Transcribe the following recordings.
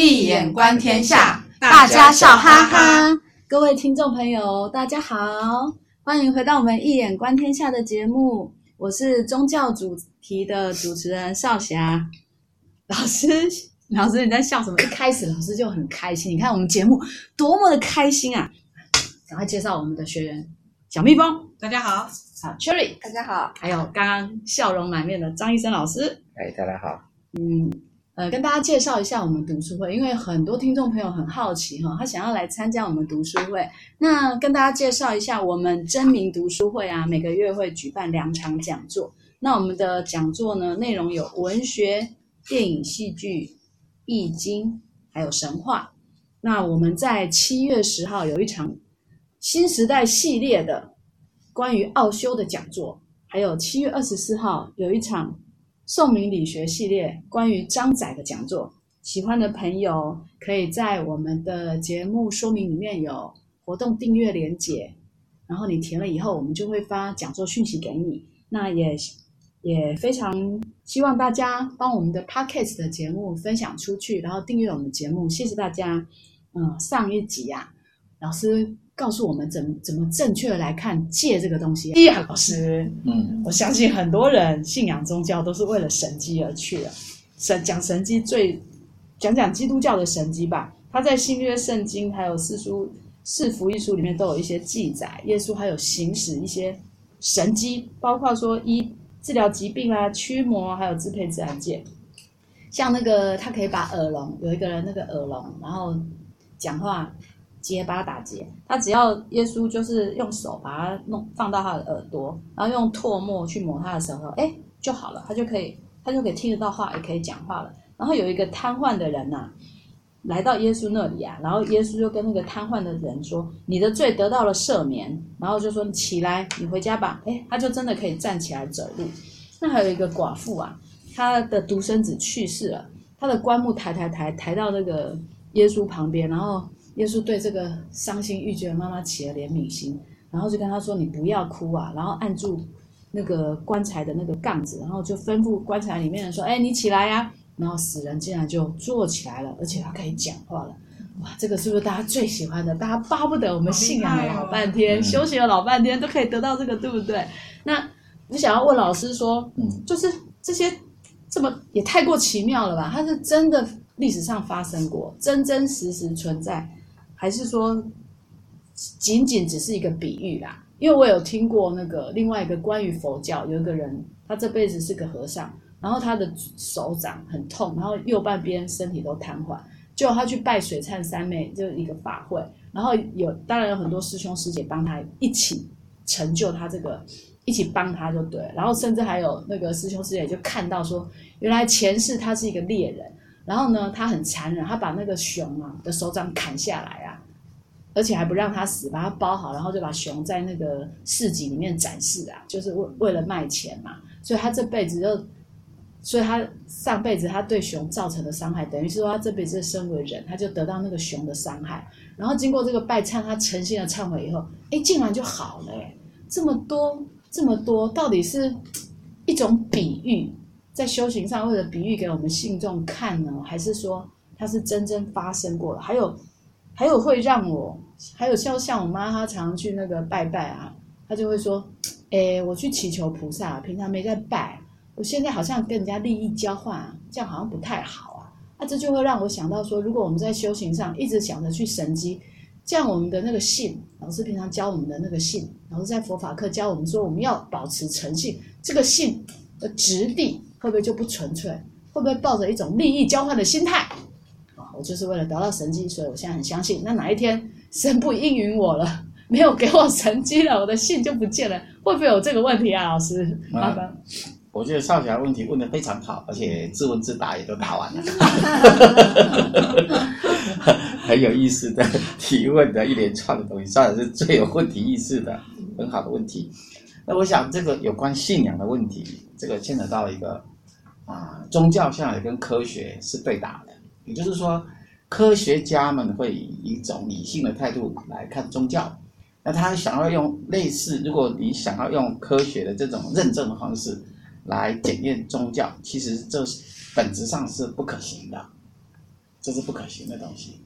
易眼观天下，大家笑哈哈。各位听众朋友，大家好，欢迎回到我们一眼观天下的节目。我是宗教主题的主持人少霞老师。老师，你在笑什么？一开始老师就很开心。你看我们节目多么的开心啊！赶快介绍我们的学员，小蜜蜂，大家好；好，Cherry，大家好；还有刚刚笑容满面的张医生老师，哎，大家好。嗯，呃，跟大家介绍一下我们读书会，因为很多听众朋友很好奇哈，他想要来参加我们读书会。那跟大家介绍一下，我们真名读书会啊，每个月会举办两场讲座。那我们的讲座呢，内容有文学、电影、戏剧。易经还有神话，那我们在七月十号有一场新时代系列的关于奥修的讲座，还有七月二十四号有一场宋明理学系列关于张载的讲座。喜欢的朋友可以在我们的节目说明里面有活动订阅连结，然后你填了以后，我们就会发讲座讯息给你。那也。也非常希望大家帮我们的 Podcast 的节目分享出去，然后订阅我们节目，谢谢大家。嗯，上一集啊，老师告诉我们怎怎么正确的来看戒这个东西。呀，老师，嗯，我相信很多人信仰宗教都是为了神迹而去的。神讲神迹最讲讲基督教的神迹吧。他在新约圣经还有四书四福音书里面都有一些记载，耶稣还有行使一些神迹，包括说一。治疗疾病啊，驱魔，还有支配自然界。像那个，他可以把耳聋，有一个人那个耳聋，然后讲话结巴打结，他只要耶稣就是用手把他弄放到他的耳朵，然后用唾沫去抹他的舌头，哎，就好了，他就可以，他就可以听得到话，也可以讲话了。然后有一个瘫痪的人呐、来到耶稣那里啊，然后耶稣就跟那个瘫痪的人说：“你的罪得到了赦免。”然后就说：“你起来，你回家吧。”哎，他就真的可以站起来走路。那还有一个寡妇啊，她的独生子去世了，她的棺木抬抬抬抬到那个耶稣旁边，然后耶稣对这个伤心欲绝的妈妈起了怜悯心，然后就跟她说：“你不要哭啊。”然后按住那个棺材的那个杠子，然后就吩咐棺材里面的说：“哎，你起来呀。”然后死人竟然就坐起来了，而且他可以讲话了，哇！这个是不是大家最喜欢的？大家巴不得我们信仰了老半天，休息了老半天，都可以得到这个，对不对？那你想要问老师说，嗯，就是这些这么也太过奇妙了吧？它是真的历史上发生过，真真实实存在，还是说仅仅只是一个比喻啦？因为我有听过那个另外一个关于佛教，有一个人，他这辈子是个和尚。然后他的手掌很痛，然后右半边身体都瘫痪。就他去拜水忏三昧，就是一个法会。然后有当然有很多师兄师姐帮他一起成就他这个，一起帮他就对。然后甚至还有那个师兄师姐就看到说，原来前世他是一个猎人，然后呢他很残忍，他把那个熊啊的手掌砍下来啊，而且还不让他死，把他包好，然后就把熊在那个市集里面展示啊，就是为为了卖钱嘛。所以他这辈子就。所以他上辈子他对熊造成的伤害，等于是说他这辈子身为人，他就得到那个熊的伤害。然后经过这个拜忏，他诚心的忏悔以后，哎，竟然就好了。这么多这么多，到底是一种比喻，在修行上为了比喻给我们信众看呢，还是说它是真正发生过的？还有还有会让我，还有像像我妈，她常常去那个拜拜啊，她就会说，哎，我去祈求菩萨，平常没在拜。我现在好像跟人家利益交换啊，这样好像不太好啊。那这就会让我想到说，如果我们在修行上一直想着去神迹，这样我们的那个信，老师平常教我们的那个信，老师在佛法课教我们说，我们要保持诚信，这个信的质地会不会就不纯粹？会不会抱着一种利益交换的心态？啊，我就是为了得到神迹，所以我现在很相信。那哪一天神不应允我了，没有给我神迹了，我的信就不见了，会不会有这个问题啊？老师，麻烦。我觉得少侠问题问得非常好，而且自问自答也都答完了，很有意思的提问的一连串的东西，少侠是最有问题意识的，很好的问题。那我想这个有关信仰的问题，这个牵扯到一个啊，宗教向来跟科学是对打的，也就是说，科学家们会以一种理性的态度来看宗教，那他想要用类似，如果你想要用科学的这种认证的方式。来检验宗教，其实这是本质上是不可行的。这是不可行的东西。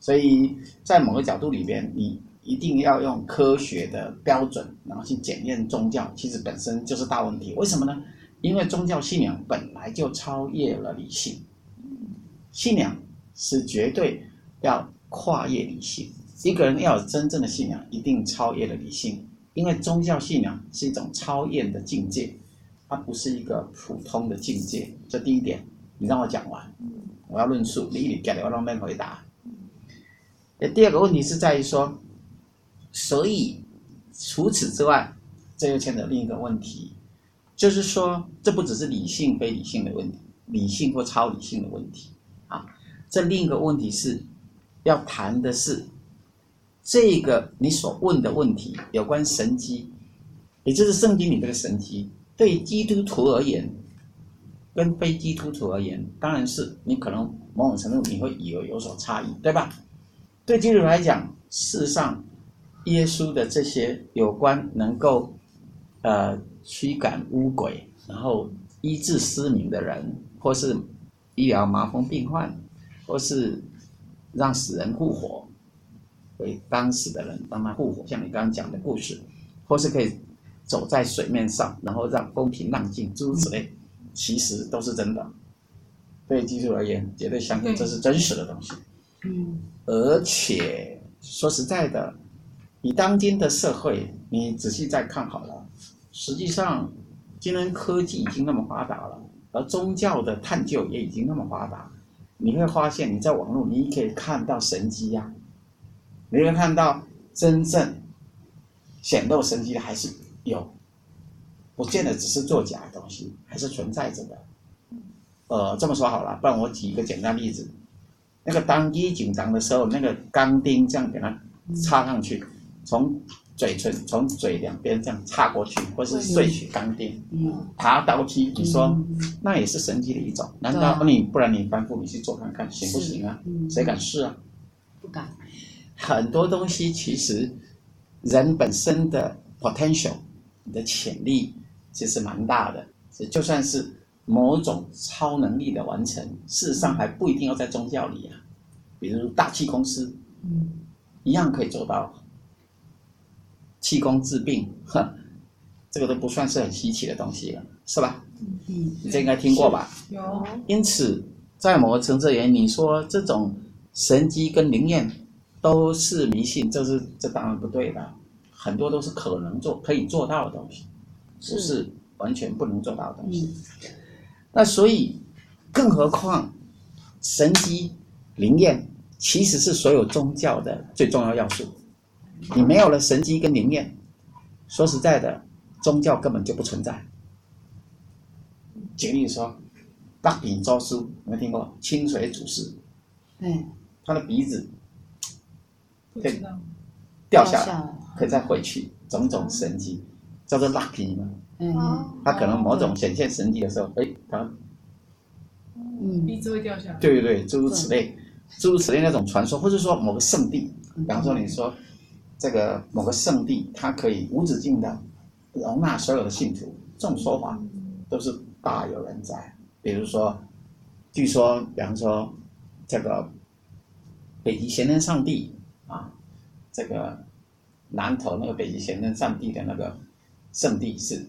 所以在某个角度里边，你一定要用科学的标准，然后去检验宗教，其实本身就是大问题。为什么呢？因为宗教信仰本来就超越了理性，信仰是绝对要跨越理性。一个人要有真正的信仰，一定超越了理性，因为宗教信仰是一种超越的境界，它不是一个普通的境界。这第一点，你让我讲完，我要论述，你一定给我让人回答。第二个问题是在于说，所以除此之外，这又牵扯另一个问题，就是说，这不只是理性非理性的问题，理性或超理性的问题啊。这另一个问题是要谈的是。这个你所问的问题有关神迹，也就是圣经里这个神迹，对基督徒而言，跟非基督徒而言，当然是你可能某种程度你会有有所差异，对吧？对基督徒来讲，事实上，耶稣的这些有关能够呃驱赶污鬼，然后医治失明的人，或是医疗麻风病患，或是让死人复活。为当时的人帮他复活，像你刚刚讲的故事，或是可以走在水面上，然后让风平浪静，诸如此类，其实都是真的。对基督而言，绝对相信这是真实的东西。嗯，而且说实在的，以当今的社会，你仔细再看好了，实际上，今天科技已经那么发达了，而宗教的探究也已经那么发达，你会发现，你在网络你可以看到神迹呀、啊。你会看到真正显露神迹的还是有，不见得只是作假的东西，还是存在着的。呃，这么说好了，不然我举一个简单例子，那个当一紧张的时候，那个钢钉这样给它插上去，从嘴唇从嘴两边这样插过去，或是碎取钢钉，爬刀梯，你说那也是神奇的一种？难道你不然你反复你去做看看行不行啊？谁敢试啊？不敢。很多东西其实，人本身的 potential，你的潜力其实蛮大的。就算是某种超能力的完成，事实上还不一定要在宗教里啊。比如大气公司，嗯，一样可以做到气功治病，哼，这个都不算是很稀奇的东西了，是吧？嗯，你这应该听过吧？有。因此，在某个层次而言，你说这种神机跟灵验。都是迷信，这是这当然不对的，很多都是可能做、可以做到的东西，不是完全不能做到的东西。那所以，更何况神机、灵验其实是所有宗教的最重要要素。你没有了神迹跟灵验，说实在的，宗教根本就不存在。举例说，大比周书，有没有听过？清水祖师，嗯，他的鼻子。可以掉下来，可以再回去，种种神迹，叫做 lucky 嘛。嗯，他可能某种显现神迹的时候，哎，他，嗯，鼻子会掉下来。对对对，诸如此类，诸如此类那种传说，或者说某个圣地，比方说你说这个某个圣地，它可以无止境的容纳所有的信徒，这种说法都是大有人在。比如说，据说，比方说这个北极贤能上帝。啊，这个南投那个北极贤能上帝的那个圣地是，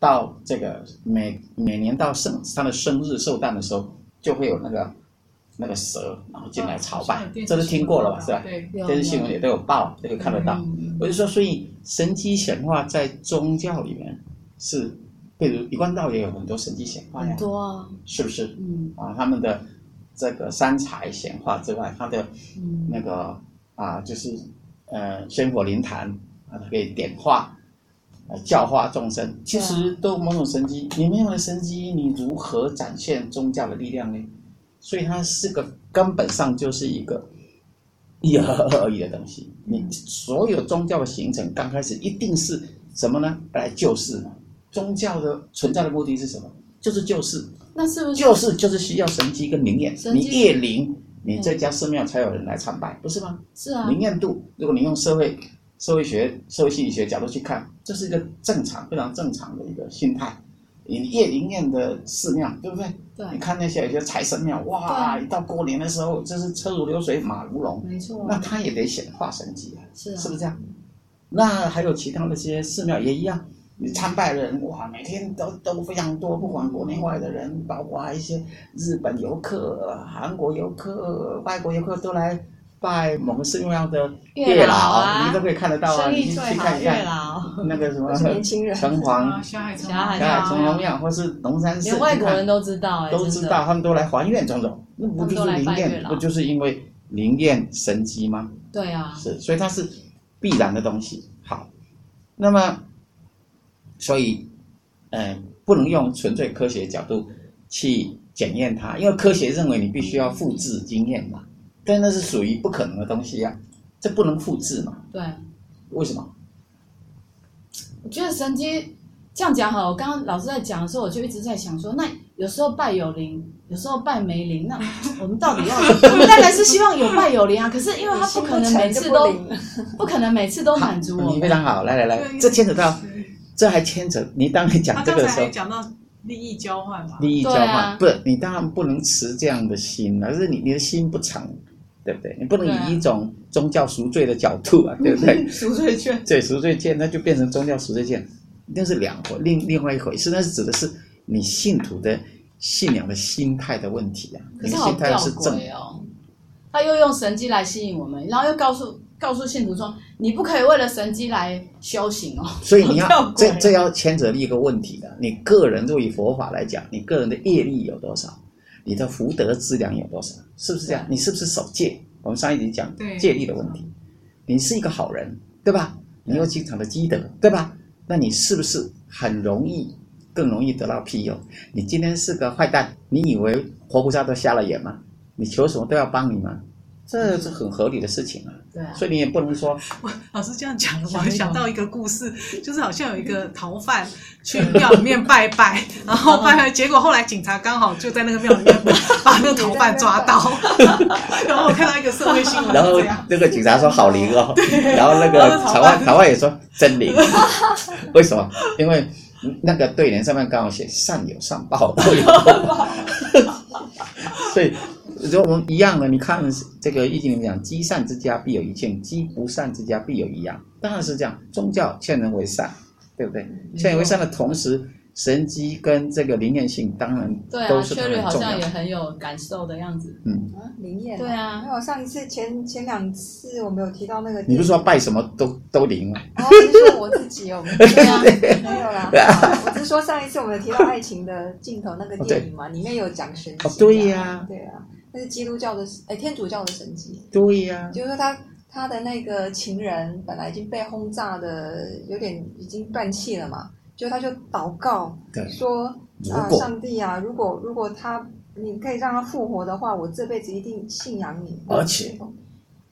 到这个每每年到圣他的生日寿诞的时候，就会有那个那个蛇然后进来朝拜，啊、这是听过了吧？是吧？对，电视新闻也都有报，都有看得到。我就说，所以神机显化在宗教里面是，比如一贯道也有很多神机显化呀，很多啊，是不是？嗯，啊，他们的这个三才显化之外，他的那个。嗯啊，就是，呃，仙佛灵坛啊，它可以点化，呃，教化众生，其实都某种神机。你没有了神机，你如何展现宗教的力量呢？所以它是个根本上就是一个一而而已的东西。你所有宗教的形成，刚开始一定是什么呢？来救世嘛。宗教的存在的目的是什么？就是救世。那是不是救世就是需要神迹跟灵验？你越灵。你这家寺庙才有人来参拜，不是吗？是啊。灵验度，如果你用社会、社会学、社会心理学角度去看，这是一个正常、非常正常的一个心态。你越灵验的寺庙，对不对？对。你看那些有些财神庙，哇，一到过年的时候，就是车如流水，马如龙。没错。那他也得显化神迹啊，是啊，是不是这样？那还有其他那些寺庙也一样，你参拜的人哇，每天都都非常多，不管国内外的人，包括一些日本游客、韩国游客、外国游客都来。拜某个寺庙的月老，啊、你都可以看得到啊！你去看一看那个什么 年轻人城隍、霞海城隍庙，或是龙山寺，连外国人都知道哎，都知道，他们都来还愿种种，那不就是灵验？不就是因为灵验神机吗？对啊，是，所以它是必然的东西。好，那么，所以，呃，不能用纯粹科学角度去检验它，因为科学认为你必须要复制经验嘛。但那是属于不可能的东西呀、啊，这不能复制嘛？对，为什么？我觉得神机这样讲好。我刚刚老师在讲的时候，我就一直在想说，那有时候拜有灵，有时候拜没灵，那 我们到底要？我们当然是希望有拜有灵啊。可是因为他不可能每次都，不可能每次都满足我。你非常好，来来来，这牵扯到，这还牵扯。你当你讲这个的时候，讲到利益交换嘛？利益交换，啊、不，你当然不能持这样的心，而是你你的心不诚。对不对？你不能以一种宗教赎罪的角度啊，对，不对？赎罪券，对，赎罪券，那就变成宗教赎罪券，那是两回另另外一回事。那是指的是你信徒的信仰的心态的问题啊。可是好吊诡哦，他又用神迹来吸引我们，然后又告诉告诉信徒说，你不可以为了神迹来修行哦。所以你要、哦、这这要牵扯一个问题的，你个人对于佛法来讲，你个人的业力有多少？你的福德资粮有多少？是不是这样？你是不是守戒？我们上一集讲戒律的问题。你是一个好人，对吧？你有经常的积德，对吧？那你是不是很容易，更容易得到庇佑？你今天是个坏蛋，你以为活菩萨都瞎了眼吗？你求什么都要帮你吗？这是很合理的事情啊，对啊，所以你也不能说。我老师这样讲的话，我想到一个故事，就是好像有一个 逃犯去庙里面拜拜，然后拜拜，结果后来警察刚好就在那个庙里面 把那个逃犯抓到，然后我看到一个社会新闻，然后那个警察说好灵哦，然后那个逃犯逃犯也说真灵，为什么？因为那个对联上面刚好写善有善报，恶有恶报，所以。就我们一样的，你看这个易经里面讲，积善之家必有一庆，积不善之家必有一殃。当然是这样，宗教劝人为善，对不对？劝人为善的同时，神机跟这个灵验性当然都是很重要。对啊，确实好像也很有感受的样子。嗯啊，灵验。对啊，那我上一次前前两次我没有提到那个。你不是说拜什么都都灵吗？哦，是说我自己哦，对啊，没有啦。我只是说上一次我们有提到爱情的尽头那个电影嘛，里面有讲神迹。哦，对呀，对啊。那是基督教的，哎，天主教的神迹。对呀、啊，就是说他他的那个情人本来已经被轰炸的有点已经断气了嘛，就他就祷告，说啊，上帝啊，如果如果他你可以让他复活的话，我这辈子一定信仰你。而且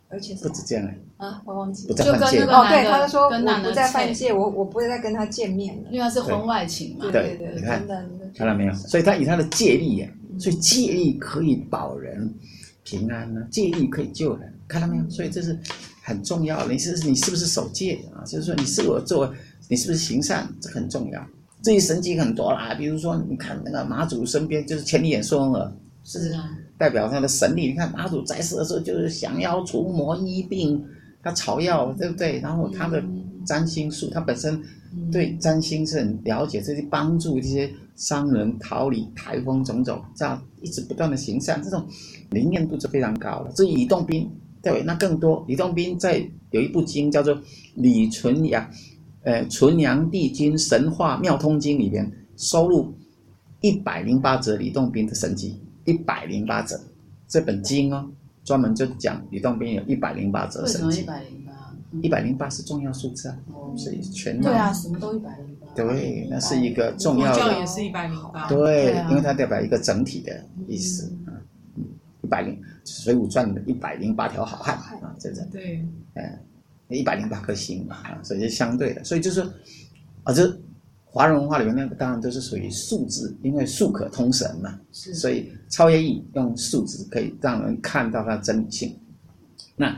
而且不止这样啊，我忘记不再犯戒哦，对，他就说我不再犯戒，我我不会再跟他见面了，因为他是婚外情嘛。对对对，你看看到没有？所以他以他的戒力呀。所以戒律可以保人平安呢，戒律可以救人，看到没有？所以这是很重要的。你是你是不是守戒啊？就是说你是否做，你是不是行善，这很重要。这些神迹很多啦，比如说你看那个马祖身边就是千里眼顺风耳，是啊，代表他的神力。你看马祖在世的时候就是降妖除魔医病，他草药对不对？然后他的占星术，他本身对占星是很了解，这些帮助这些。商人逃离台风种种，这样一直不断的行善，这种灵验度是非常高的。至于李洞宾，对，那更多。李洞宾在有一部经叫做《李纯阳，呃，纯阳帝君神话妙通经》里边收录一百零八则李洞宾的神迹，一百零八则。这本经哦，专门就讲李洞宾有一百零八则神迹。为什么一百零八？一百零八是重要数字啊，所以全对啊，什么都一百零八。对，那是一个重要的。也是一百零八。对，因为它代表一个整体的意思啊。嗯，一百零《水浒传》的一百零八条好汉啊，这这。对。嗯，一百零八颗星嘛啊，所以是相对的。所以就是啊，这华人文化里面那个当然都是属于数字，因为数可通神嘛。是。所以超越义用数字可以让人看到它的真理性。那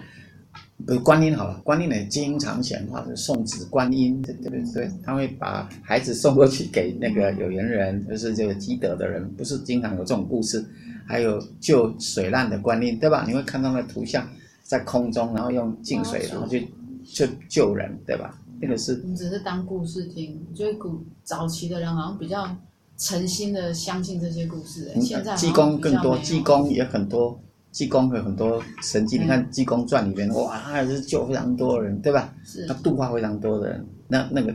不是观音好了，观音呢经常显化的送子观音，对对不对？他会把孩子送过去给那个有缘人，就是这个积德的人，不是经常有这种故事？还有救水难的观音，对吧？你会看到那图像在空中，然后用净水，然后去去救人，对吧？那个是你只是当故事听，我觉得古早期的人好像比较诚心的相信这些故事，现在济公更多，济公也很多。济公有很多神迹，嗯、你看《济公传》里面，哇，他还是救非常多的人，对吧？是，他度化非常多的人，那那个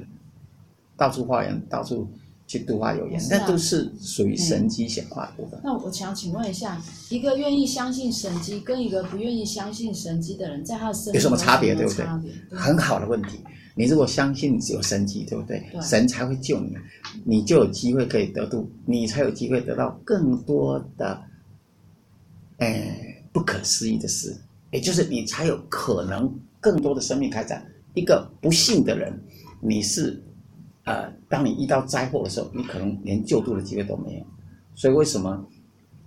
到处化缘，到处去度化有缘，那、啊、都是属于神迹显化的部分。那我想请问一下，一个愿意相信神迹，跟一个不愿意相信神迹的人，在他的生有什么差别？对不对？对，很好的问题。你如果相信有神迹，对不对？对，神才会救你，你就有机会可以得度，你才有机会得到更多的。哎，不可思议的事，也就是你才有可能更多的生命开展。一个不幸的人，你是，呃，当你遇到灾祸的时候，你可能连救助的机会都没有。所以为什么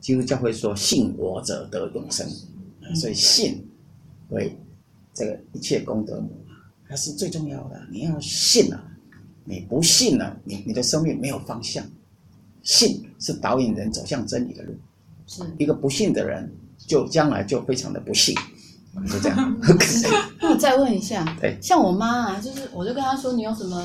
基督教会说信我者得永生？所以信为这个一切功德母，它是最重要的。你要信了，你不信了，你你的生命没有方向。信是导引人走向真理的路。是一个不幸的人，就将来就非常的不幸，就这样。那我再问一下，对，像我妈啊，就是我就跟她说，你有什么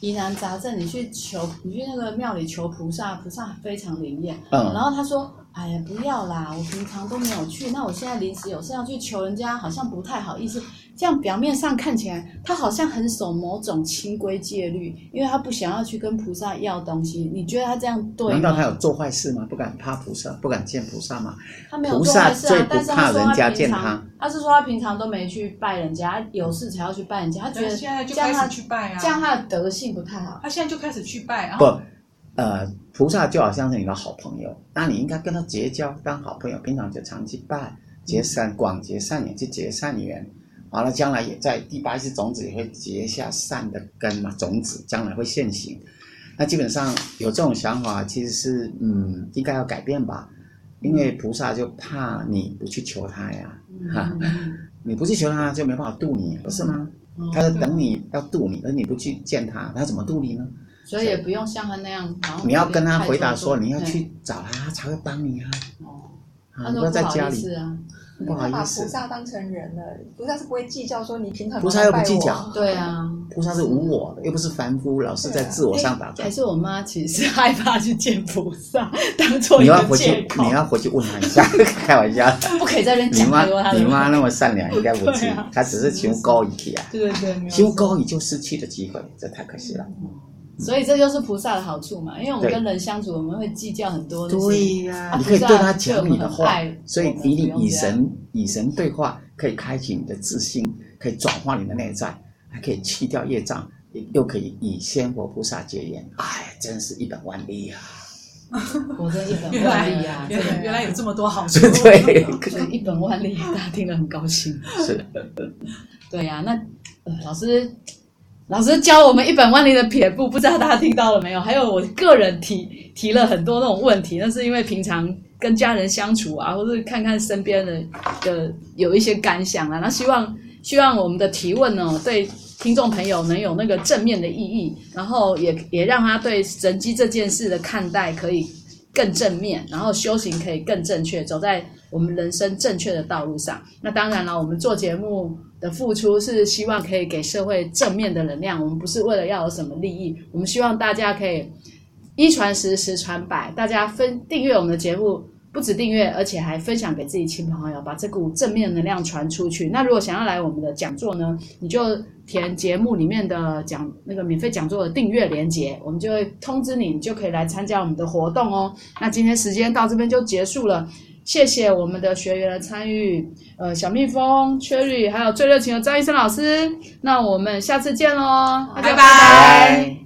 疑难杂症，你去求，你去那个庙里求菩萨，菩萨非常灵验。嗯，然后她说。哎呀，不要啦！我平常都没有去，那我现在临时有事要去求人家，好像不太好意思。这样表面上看起来，他好像很守某种清规戒律，因为他不想要去跟菩萨要东西。你觉得他这样对吗？难道他有做坏事吗？不敢怕菩萨，不敢见菩萨吗？他没有做坏事啊，但是他说他平常，他是说他平常都没去拜人家，有事才要去拜人家。他觉得现在就开始去拜啊，这样他的德性不太好。他现在就开始去拜啊。不，呃。菩萨就好像是你的好朋友，那你应该跟他结交，当好朋友，平常就常去拜，结善广结善缘，去结善缘，完了将来也在第八世种子也会结下善的根嘛，种子将来会现行。那基本上有这种想法，其实是嗯，应该要改变吧，因为菩萨就怕你不去求他呀，哈，你不去求他就没办法度你，不是吗？他在等你要度你，而你不去见他，他怎么度你呢？所以也不用像他那样，你要跟他回答说，你要去找他，他才会帮你啊。哦，他说不好意思啊，不好意思。他把菩萨当成人了，菩萨是不会计较说你平常菩萨又不计较，对啊，菩萨是无我的，又不是凡夫，老是在自我上打转。还是我妈其实害怕去见菩萨，当做你要回去，你要回去问他一下，开玩笑，不可以在这边讲。你妈，你妈那么善良，应该不至于，她只是求高一点啊。对对对，求高一就失去的机会，这太可惜了。所以这就是菩萨的好处嘛，因为我们跟人相处，我们会计较很多。对呀、啊，你可以对他讲你的话，所以以你与神以神对话，可以开启你的自信，可以转化你的内在，还可以去掉业障，又可以以仙佛菩萨结缘。哎，真是一本万利呀！我真一本 万利呀！原来原来有这么多好 处，对，一本万利，大家听了很高兴。是，对呀、啊，那呃，老师。老师教我们一本万利的撇步，不知道大家听到了没有？还有我个人提提了很多那种问题，那是因为平常跟家人相处啊，或是看看身边的的有一些感想啊，那希望希望我们的提问呢，对听众朋友能有那个正面的意义，然后也也让他对神机这件事的看待可以更正面，然后修行可以更正确，走在我们人生正确的道路上。那当然了，我们做节目的付出是希望可以给社会正面的能量，我们不是为了要有什么利益，我们希望大家可以一传十，十传百，大家分订阅我们的节目，不止订阅，而且还分享给自己亲朋好友，把这股正面能量传出去。那如果想要来我们的讲座呢，你就填节目里面的讲那个免费讲座的订阅链接，我们就会通知你，你就可以来参加我们的活动哦。那今天时间到这边就结束了。谢谢我们的学员的参与，呃，小蜜蜂、Cherry，还有最热情的张医生老师。那我们下次见喽，拜拜。拜拜。